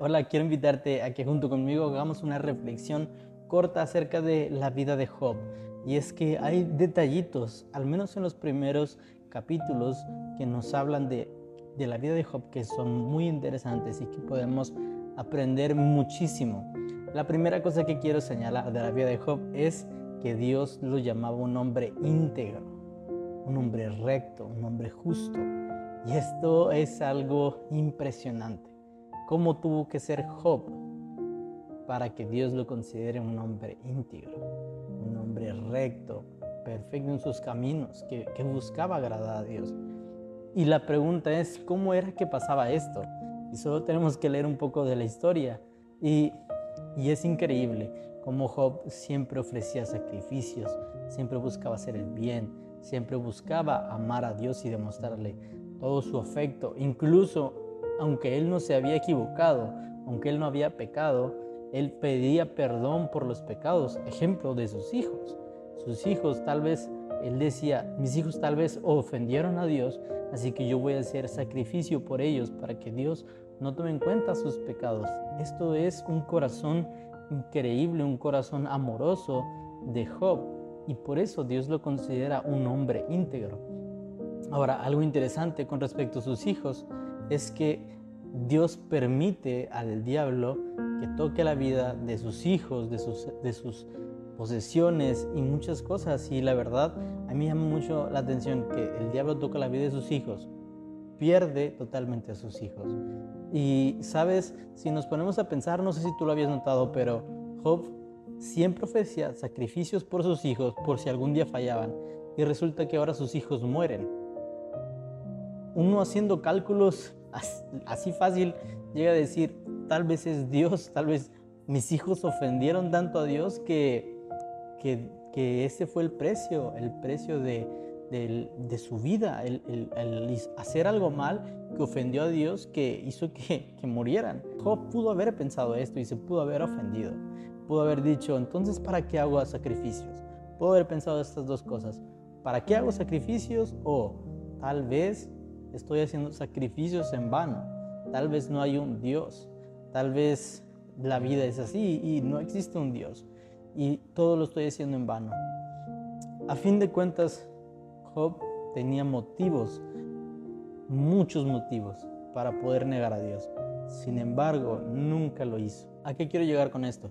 Hola, quiero invitarte a que junto conmigo hagamos una reflexión corta acerca de la vida de Job. Y es que hay detallitos, al menos en los primeros capítulos, que nos hablan de, la vida de Job que son muy interesantes y que podemos aprender muchísimo. La primera cosa que quiero señalar de la vida de Job es que Dios lo llamaba un hombre íntegro, un hombre recto, un hombre justo. Y esto es algo impresionante. ¿Cómo tuvo que ser Job para que Dios lo considere un hombre íntegro, un hombre recto, perfecto en sus caminos, que, buscaba agradar a Dios? Y la pregunta es, ¿cómo era que pasaba esto? Y solo tenemos que leer un poco de la historia. Y, y es increíble cómo Job siempre ofrecía sacrificios, siempre buscaba hacer el bien, siempre buscaba amar a Dios y demostrarle todo su afecto. Incluso aunque él no se había equivocado, aunque él no había pecado, él pedía perdón por los pecados. Ejemplo de sus hijos. Sus hijos tal vez, él decía, mis hijos tal vez ofendieron a Dios, así que yo voy a hacer sacrificio por ellos para que Dios no tome en cuenta sus pecados. Esto es un corazón increíble, un corazón amoroso de Job. Y por eso Dios lo considera un hombre íntegro. Ahora, algo interesante con respecto a sus hijos es que Dios permite al diablo que toque la vida de sus hijos, de sus, de sus posesiones y muchas cosas. Y la verdad, a mí llama mucho la atención que el diablo toca la vida de sus hijos, pierde totalmente a sus hijos. Y sabes, si nos ponemos a pensar, no sé si tú lo habías notado, pero Job siempre ofrecía sacrificios por sus hijos por si algún día fallaban. Y resulta que ahora sus hijos mueren. Uno haciendo cálculos así fácil llega a decir, tal vez es Dios, tal vez mis hijos ofendieron tanto a Dios que, que, ese fue el precio, el precio de, de, su vida, el, el, hacer algo mal que ofendió a Dios, que hizo que, que, murieran. Job pudo haber pensado esto y se pudo haber ofendido. Pudo haber dicho, entonces, ¿para qué hago sacrificios? Pudo haber pensado estas dos cosas. ¿Para qué hago sacrificios? O tal vez estoy haciendo sacrificios en vano. Tal vez no hay un Dios. Tal vez la vida es así y no existe un Dios. Y todo lo estoy haciendo en vano. A fin de cuentas, Job tenía motivos, muchos motivos para poder negar a Dios. Sin embargo, nunca lo hizo. ¿A qué quiero llegar con esto?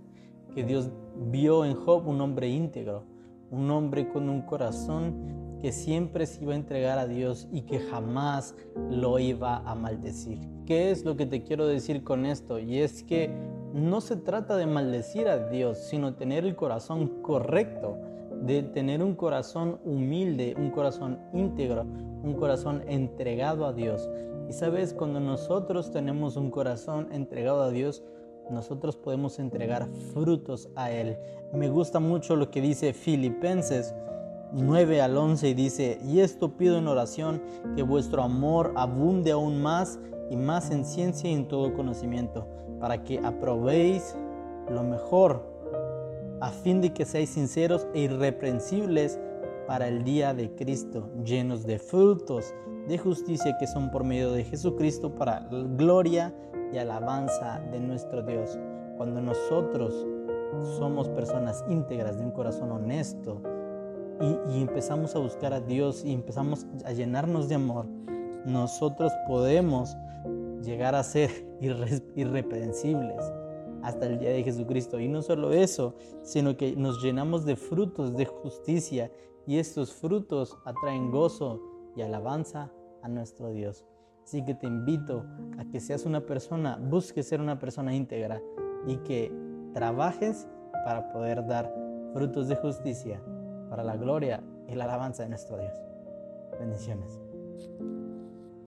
Que Dios vio en Job un hombre íntegro, un hombre con un corazón que siempre se iba a entregar a Dios y que jamás lo iba a maldecir. ¿Qué es lo que te quiero decir con esto? Y es que no se trata de maldecir a Dios, sino tener el corazón correcto de tener un corazón humilde, un corazón íntegro, un corazón entregado a Dios. Y sabes, cuando nosotros tenemos un corazón entregado a Dios, nosotros podemos entregar frutos a Él. Me gusta mucho lo que dice Filipenses 9 al 11 y dice, y esto pido en oración, que vuestro amor abunde aún más y más en ciencia y en todo conocimiento, para que aprobéis lo mejor a fin de que seáis sinceros e irreprensibles para el día de Cristo, llenos de frutos de justicia que son por medio de Jesucristo para gloria y alabanza de nuestro Dios. Cuando nosotros somos personas íntegras de un corazón honesto y, empezamos a buscar a Dios y empezamos a llenarnos de amor, nosotros podemos llegar a ser irreprensibles hasta el día de Jesucristo. Y no solo eso, sino que nos llenamos de frutos de justicia y estos frutos atraen gozo y alabanza a nuestro Dios. Así que te invito a que seas una persona, busques ser una persona íntegra y que trabajes para poder dar frutos de justicia para la gloria y la alabanza de nuestro Dios. Bendiciones.